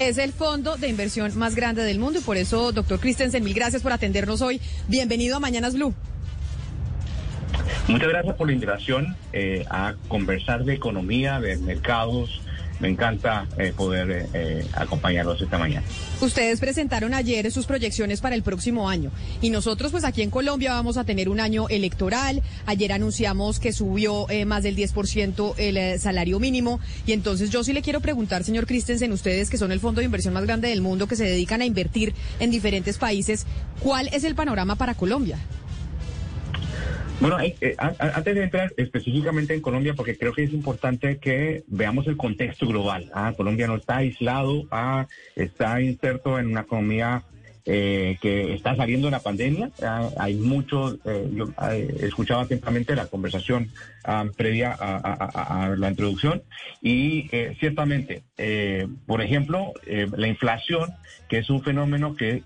Es el fondo de inversión más grande del mundo y por eso, doctor Christensen, mil gracias por atendernos hoy. Bienvenido a Mañanas Blue. Muchas gracias por la invitación eh, a conversar de economía, de mercados. Me encanta eh, poder eh, eh, acompañarlos esta mañana. Ustedes presentaron ayer sus proyecciones para el próximo año y nosotros pues aquí en Colombia vamos a tener un año electoral. Ayer anunciamos que subió eh, más del 10% el eh, salario mínimo y entonces yo sí le quiero preguntar, señor Christensen, ustedes que son el fondo de inversión más grande del mundo, que se dedican a invertir en diferentes países, ¿cuál es el panorama para Colombia? Bueno, eh, eh, antes de entrar específicamente en Colombia, porque creo que es importante que veamos el contexto global. Ah, Colombia no está aislado, ah, está inserto en una economía eh, que está saliendo de la pandemia. Ah, hay mucho, eh, yo escuchaba atentamente la conversación ah, previa a, a- la introducción y ciertamente, por ejemplo, la inflación, que es un fenómeno que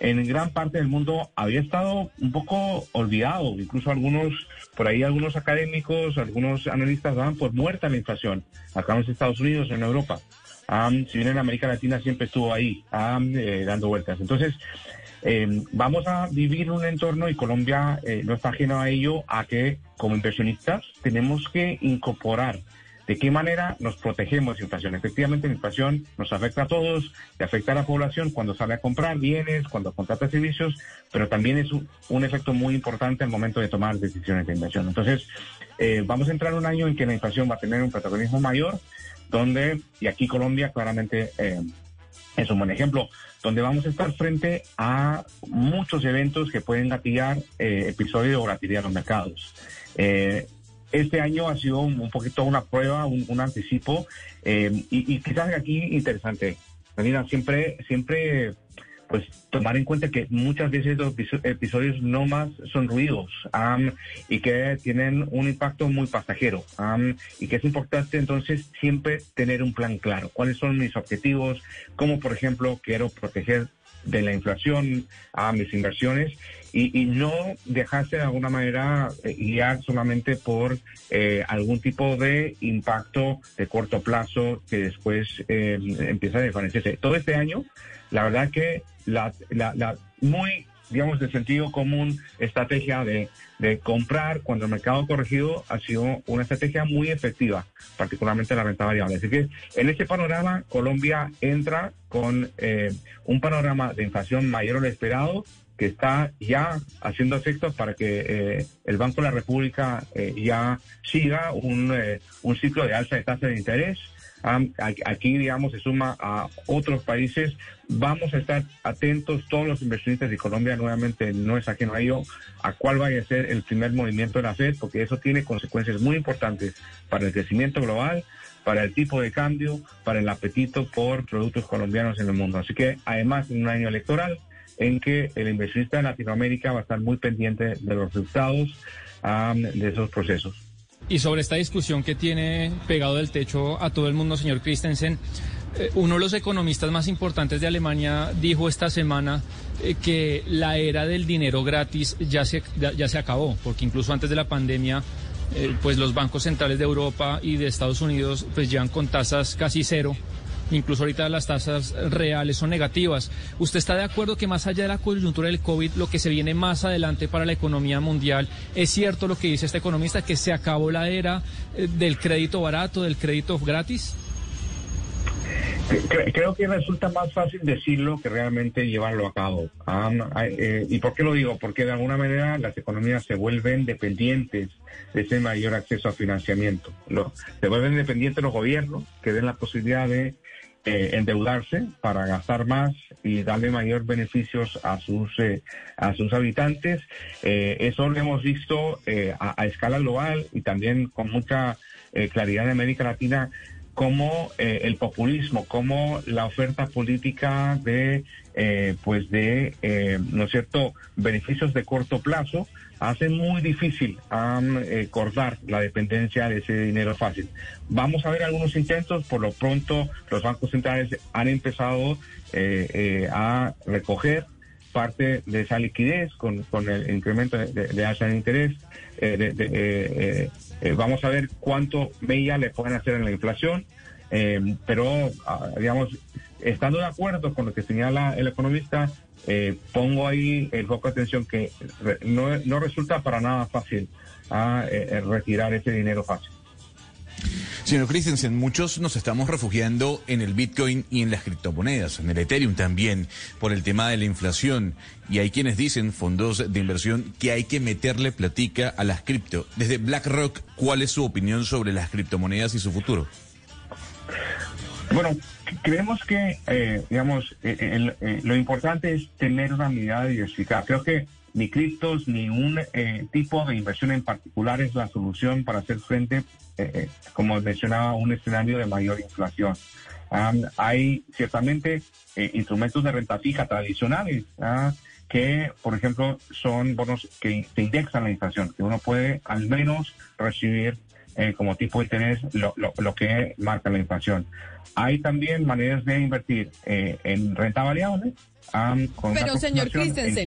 en gran parte del mundo había estado un poco olvidado. Incluso algunos, por ahí algunos académicos, algunos analistas daban por muerta la inflación acá en los Estados Unidos, en Europa. Am, si bien en América Latina siempre estuvo ahí, eh, dando vueltas. Entonces, eh, vamos a vivir un entorno y Colombia eh, no está ajeno a ello, a que como inversionistas tenemos que incorporar de qué manera nos protegemos de inflación. Efectivamente, la inflación nos afecta a todos, le afecta a la población cuando sale a comprar bienes, cuando contrata servicios, pero también es un, efecto muy importante al momento de tomar decisiones de inversión. Entonces, eh, vamos a entrar en un año en que la inflación va a tener un protagonismo mayor, donde, y aquí Colombia claramente eh, es un buen ejemplo, donde vamos a estar frente a muchos eventos que pueden gatillar eh, episodios de volatilidad en los mercados. Eh, este año ha sido un, poquito una prueba, un, anticipo, eh, y, y quizás aquí interesante, Melina, siempre, siempre pues tomar en cuenta que muchas veces los episo- episodios no más son ruidos am, y que tienen un impacto muy pasajero am, y que es importante entonces siempre tener un plan claro. ¿Cuáles son mis objetivos? Como por ejemplo quiero proteger de la inflación a mis inversiones y, no dejarse de alguna manera eh, guiar solamente por eh, algún tipo de impacto de corto plazo que después eh, empieza a desvanecerse. Todo este año, la verdad que la, muy, digamos, de sentido común estrategia de, de comprar cuando el mercado ha corregido ha sido una estrategia muy efectiva, particularmente la renta variable. Así que en este panorama, Colombia entra con eh, un panorama de inflación mayor a lo esperado, que está ya haciendo efecto para que eh, el Banco de la República eh, ya siga un, eh, un ciclo de alza de tasa de interés. Aquí, digamos, se suma a otros países. Vamos a estar atentos, todos los inversionistas de Colombia, nuevamente no es ajeno a ello, a cuál vaya a ser el primer movimiento de la Fed, porque eso tiene consecuencias muy importantes para el crecimiento global, para el tipo de cambio, para el apetito por productos colombianos en el mundo. Así que, además, en un año electoral, en que el inversionista de Latinoamérica va a estar muy pendiente de los resultados de esos procesos. Y sobre esta discusión que tiene pegado del techo a todo el mundo, señor Christensen, eh, uno de los economistas más importantes de Alemania dijo esta semana eh, que la era del dinero gratis ya se, ya se acabó, porque incluso antes de la pandemia, eh, pues los bancos centrales de Europa y de Estados Unidos pues llevan con tasas casi cero. Incluso ahorita las tasas reales son negativas. ¿Usted está de acuerdo que más allá de la coyuntura del COVID, lo que se viene más adelante para la economía mundial, es cierto lo que dice este economista, que se acabó la era eh, del crédito barato, del crédito gratis? Cre- Creo que resulta más fácil decirlo que realmente llevarlo a cabo. Eh, ¿Y por qué lo digo? Porque de alguna manera las economías se vuelven dependientes de ese mayor acceso a financiamiento. Lo- se vuelven dependientes los gobiernos que den la posibilidad de eh, endeudarse para gastar más y darle mayor beneficios a sus eh, a sus habitantes. Eh, eso lo hemos visto eh, a, a escala global y también con mucha eh, claridad en América Latina cómo eh, el populismo, cómo la oferta política de, eh, pues de, eh, ¿no es cierto?, beneficios de corto plazo hace muy difícil cortar la dependencia de ese dinero fácil. Vamos a ver algunos intentos, por lo pronto los bancos centrales han empezado a recoger parte de esa liquidez con, con el incremento de, de, de interés. de, eh, vamos a ver cuánto media le pueden hacer en la inflación, eh, pero, ah, digamos, estando de acuerdo con lo que señala el economista, eh, pongo ahí el foco de atención que no, no resulta para nada fácil ah, retirar ese dinero fácil. Señor Christensen, muchos nos estamos refugiando en el Bitcoin y en las criptomonedas, en el Ethereum también, por el tema de la inflación. Y hay quienes dicen, fondos de inversión, que hay que meterle platica a las cripto. Desde BlackRock, ¿cuál es su opinión sobre las criptomonedas y su futuro? Bueno, creemos que, eh, digamos, eh, eh, lo importante es tener una mirada diversificada. Creo que ni criptos ni un tipo de inversión en particular es la solución para hacer frente eh, eh, como mencionaba, un escenario de mayor inflación. hay ciertamente eh, instrumentos de renta fija tradicionales ¿ah? que, por ejemplo, son bonos que se indexan la inflación, que uno puede al menos recibir como tipo de interés lo, lo, que marca la inflación. Hay también maneras de invertir en renta variable. Pero, señor Christensen.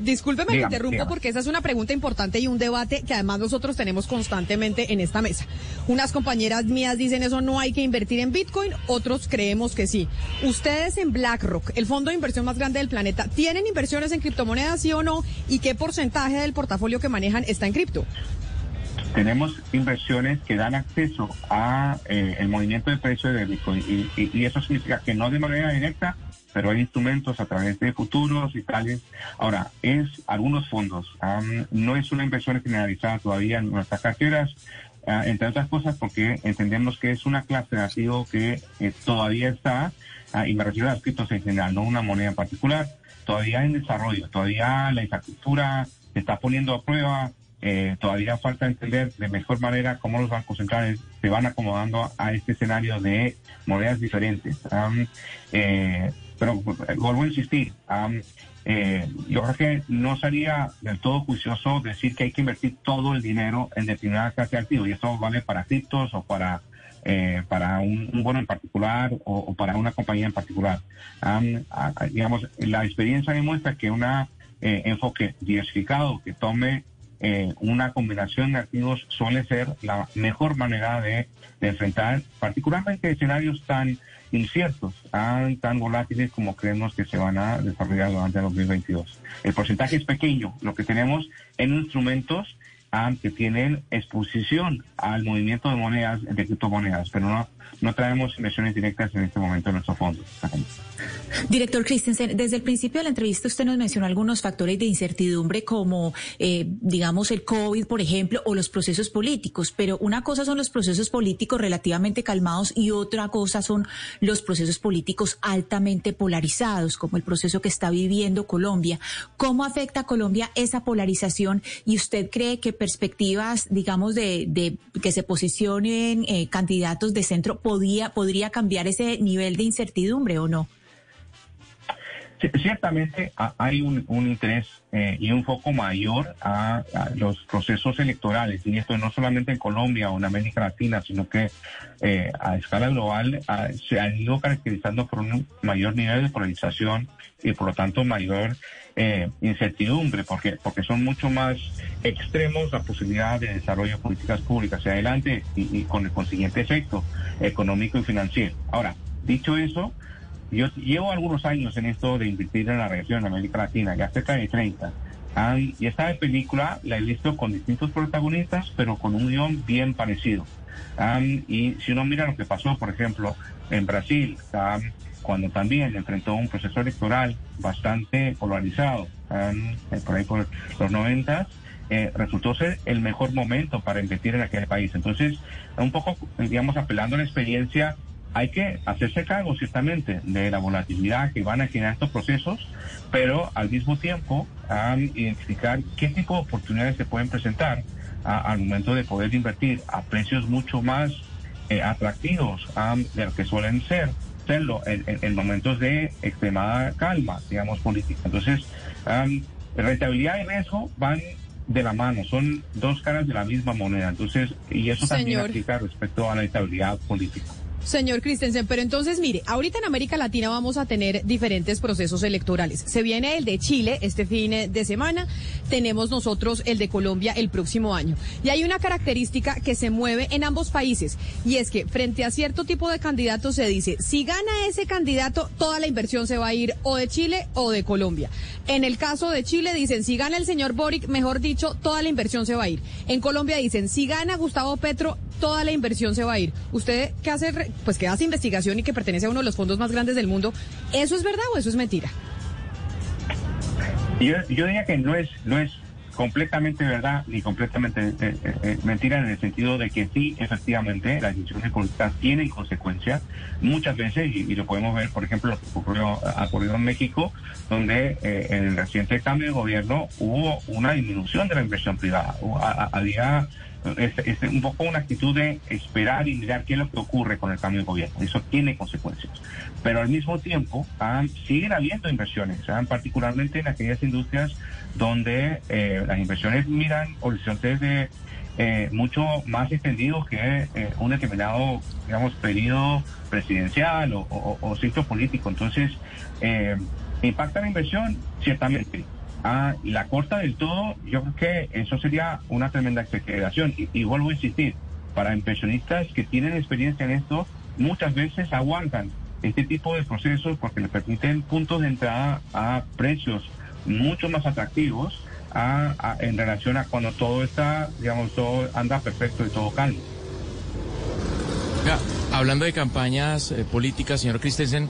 Discúlpeme que interrumpo porque esa es una pregunta importante y un debate que además nosotros tenemos constantemente en esta mesa. Unas compañeras mías dicen eso no hay que invertir en Bitcoin, otros creemos que sí. Ustedes en BlackRock, el fondo de inversión más grande del planeta, ¿tienen inversiones en criptomonedas, sí o no? ¿Y qué porcentaje del portafolio que manejan está en cripto? Tenemos inversiones que dan acceso a eh, el movimiento de precio de Bitcoin y, eso significa que no de manera directa, pero hay instrumentos a través de futuros y tales. Ahora, es algunos fondos, no es una inversión generalizada todavía en nuestras carteras, ah, entre otras cosas porque entendemos que es una clase de activo que eh, todavía está, ah, y me refiero a las criptos en general, no una moneda en particular, todavía en desarrollo, todavía la infraestructura se está poniendo a prueba, eh, todavía falta entender de mejor manera cómo los bancos centrales se van acomodando a este escenario de monedas diferentes. Eh, pero eh, vuelvo a insistir, yo creo que no sería del todo juicioso decir que hay que invertir todo el dinero en determinada clase de activos, y esto vale para criptos o para eh, para un, bono en particular o, para una compañía en particular. digamos, la experiencia demuestra que un eh, enfoque diversificado que tome eh, una combinación de activos suele ser la mejor manera de, enfrentar particularmente escenarios tan inciertos, tan, tan volátiles como creemos que se van a desarrollar durante el 2022. El porcentaje es pequeño, lo que tenemos en instrumentos que tienen exposición al movimiento de monedas, de criptomonedas, pero no, no traemos inversiones directas en este momento en nuestros fondos. Director Christensen, desde el principio de la entrevista usted nos mencionó algunos factores de incertidumbre como, eh, digamos, el COVID, por ejemplo, o los procesos políticos, pero una cosa son los procesos políticos relativamente calmados y otra cosa son los procesos políticos altamente polarizados, como el proceso que está viviendo Colombia. ¿Cómo afecta a Colombia esa polarización y usted cree que perspectivas, digamos, de, que se posicionen eh, candidatos de centro podía, podría cambiar ese nivel de incertidumbre o no? Ciertamente hay un, interés eh, y un foco mayor a, los procesos electorales, y esto no solamente en Colombia o en América Latina, sino que eh, a escala global se ha ido caracterizando por un mayor nivel de polarización y por lo tanto mayor eh, incertidumbre, porque, porque son mucho más extremos la posibilidad de desarrollo de políticas públicas hacia adelante y, con el consiguiente efecto económico y financiero. Ahora, dicho eso, yo llevo algunos años en esto de invertir en la región, de América Latina, ya cerca de 30. y esta película la he visto con distintos protagonistas, pero con un guion bien parecido. Am, y si uno mira lo que pasó, por ejemplo, en Brasil, cuando también enfrentó un proceso electoral bastante polarizado, eh, por ahí por los 90, eh, resultó ser el mejor momento para invertir en aquel país. Entonces, un poco, digamos, apelando a la experiencia, hay que hacerse cargo ciertamente de la volatilidad que van a generar estos procesos, pero al mismo tiempo identificar qué tipo de oportunidades se pueden presentar a- al momento de poder invertir a precios mucho más eh, atractivos de lo que suelen ser serlo en, en- en momentos de extremada calma, digamos, política. Entonces, am, rentabilidad y riesgo van de la mano, son dos caras de la misma moneda. Entonces, y eso también aplica respecto a la estabilidad política. Señor Christensen, pero entonces mire, ahorita en América Latina vamos a tener diferentes procesos electorales. Se viene el de Chile este fin de semana, tenemos nosotros el de Colombia el próximo año. Y hay una característica que se mueve en ambos países y es que frente a cierto tipo de candidatos se dice, si gana ese candidato, toda la inversión se va a ir o de Chile o de Colombia. En el caso de Chile dicen, si gana el señor Boric, mejor dicho, toda la inversión se va a ir. En Colombia dicen, si gana Gustavo Petro, toda la inversión se va a ir. Usted que hace, pues que hace investigación y que pertenece a uno de los fondos más grandes del mundo, ¿eso es verdad o eso es mentira? Yo, yo diría que no es, no es completamente verdad ni completamente eh, eh, eh, mentira en el sentido de que sí, efectivamente, las decisiones políticas tienen consecuencias muchas veces y, lo podemos ver, por ejemplo, lo que ocurrió, ocurrido en México, donde en el reciente cambio de gobierno hubo una disminución de la inversión privada. Había este, este, un poco una actitud de esperar y mirar qué es lo que ocurre con el cambio de gobierno. Eso tiene consecuencias. Pero al mismo tiempo ah, siguen habiendo inversiones, particularmente en aquellas industrias donde eh, las inversiones miran horizontes de eh, mucho más extendidos que eh, un determinado, digamos, periodo presidencial o, o- o ciclo político. Entonces, impacta la inversión, ciertamente. Ah, la corta del todo, yo creo que eso sería una tremenda exageración. Y, y vuelvo a insistir, para inversionistas que tienen experiencia en esto, muchas veces aguantan este tipo de procesos porque les permiten puntos de entrada a precios mucho más atractivos a- a- en relación a cuando todo está, digamos, todo anda perfecto y todo calmo. Oiga, hablando de campañas eh, políticas, señor Christensen,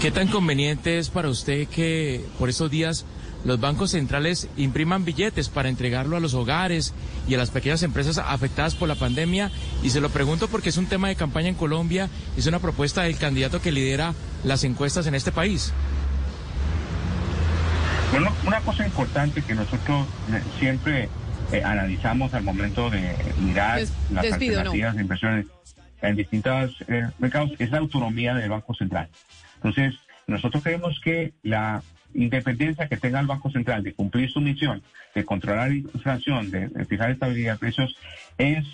¿qué tan conveniente es para usted que por estos días los bancos centrales impriman billetes para entregarlo a los hogares y a las pequeñas empresas afectadas por la pandemia? Y se lo pregunto porque es un tema de campaña en Colombia, es una propuesta del candidato que lidera las encuestas en este país. Bueno, una cosa importante que nosotros eh, siempre eh, analizamos al momento de mirar Des- las despido, ¿no? alternativas de inversiones en distintos eh, mercados es la autonomía del Banco Central. Entonces, nosotros creemos que la independencia que tenga el Banco Central de cumplir su misión, de controlar la inflación, de, fijar estabilidad de precios, es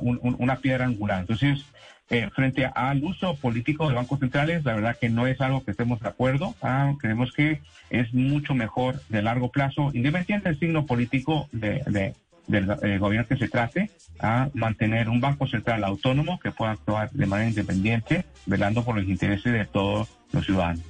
un- un- una piedra angular. Entonces, eh, frente al uso político de bancos centrales, la verdad que no es algo que estemos de acuerdo. Ah, creemos que es mucho mejor de largo plazo, independiente del signo político de, de- del eh, gobierno que se trate, a mantener un banco central autónomo que pueda actuar de manera independiente, velando por los intereses de todos los ciudadanos.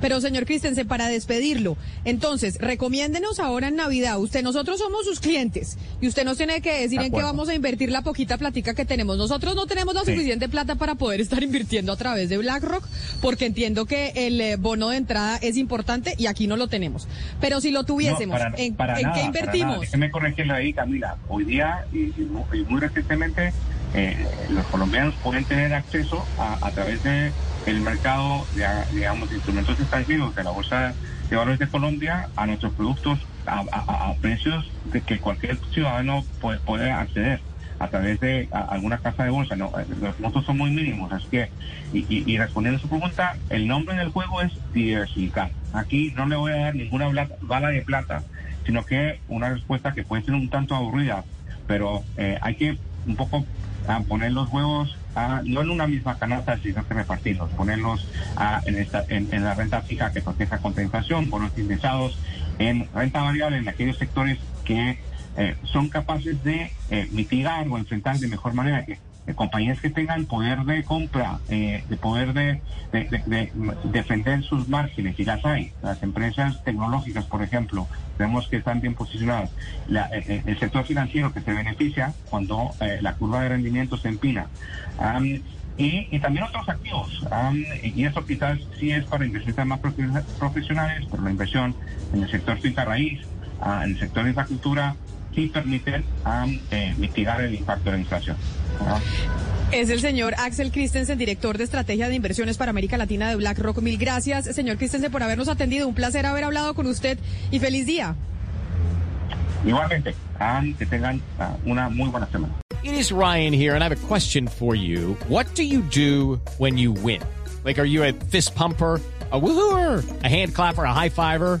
Pero señor Christensen, para despedirlo, entonces, recomiéndenos ahora en Navidad. Usted, nosotros somos sus clientes y usted nos tiene que decir De en qué vamos a invertir la poquita platica que tenemos. Nosotros no tenemos la Sí. suficiente plata para poder estar invirtiendo a través de BlackRock, porque entiendo que el eh, bono de entrada es importante y aquí no lo tenemos. Pero si lo tuviésemos, No, para- ¿en, para en nada, qué invertimos? Déjeme corregirle ahí, Camila. Hoy día y, y mu- y muy recientemente eh, los colombianos pueden tener acceso a, a través de el mercado, de, digamos, de instrumentos extranjeros de la Bolsa de Valores de Colombia a nuestros productos a, precios de que cualquier ciudadano puede, acceder a través de alguna casa de bolsa. No, los montos son muy mínimos, así que, y, respondiendo a su pregunta, el nombre del juego es diversificar. Aquí no le voy a dar ninguna bala de plata, sino que una respuesta que puede ser un tanto aburrida, pero eh, hay que un poco ah, poner los huevos ah, no en una misma canasta, sino que repartirlos, ponerlos ah, en, esta, en la renta fija que proteja contra inflación, bonos indexados, en renta variable en aquellos sectores que eh, son capaces de eh, mitigar o enfrentar de mejor manera que eh, compañías que tengan poder de compra, eh, de poder de, de- de- de defender sus márgenes, y las hay. Las empresas tecnológicas, por ejemplo, vemos que están bien posicionadas. La- eh, eh, el sector financiero que se beneficia cuando eh, la curva de rendimiento se empina. Am, y, y también otros activos. am, y eso quizás sí es para inversionistas más profe- profesionales, pero la inversión en el sector finca raíz, ah, en el sector de infraestructura, sí permiten am, eh, mitigar el impacto de la inflación. ¿no? Es el señor Axel Christensen, director de estrategia de inversiones para América Latina de BlackRock. Mil gracias, señor Christensen, por habernos atendido. Un placer haber hablado con usted y feliz día. Igualmente, am, que tengan ah, una muy buena semana. It is Ryan here, and I have a question for you. What do you do when you win? Like, are you a fist pumper? A woohooer, a hand clapper, a high fiver.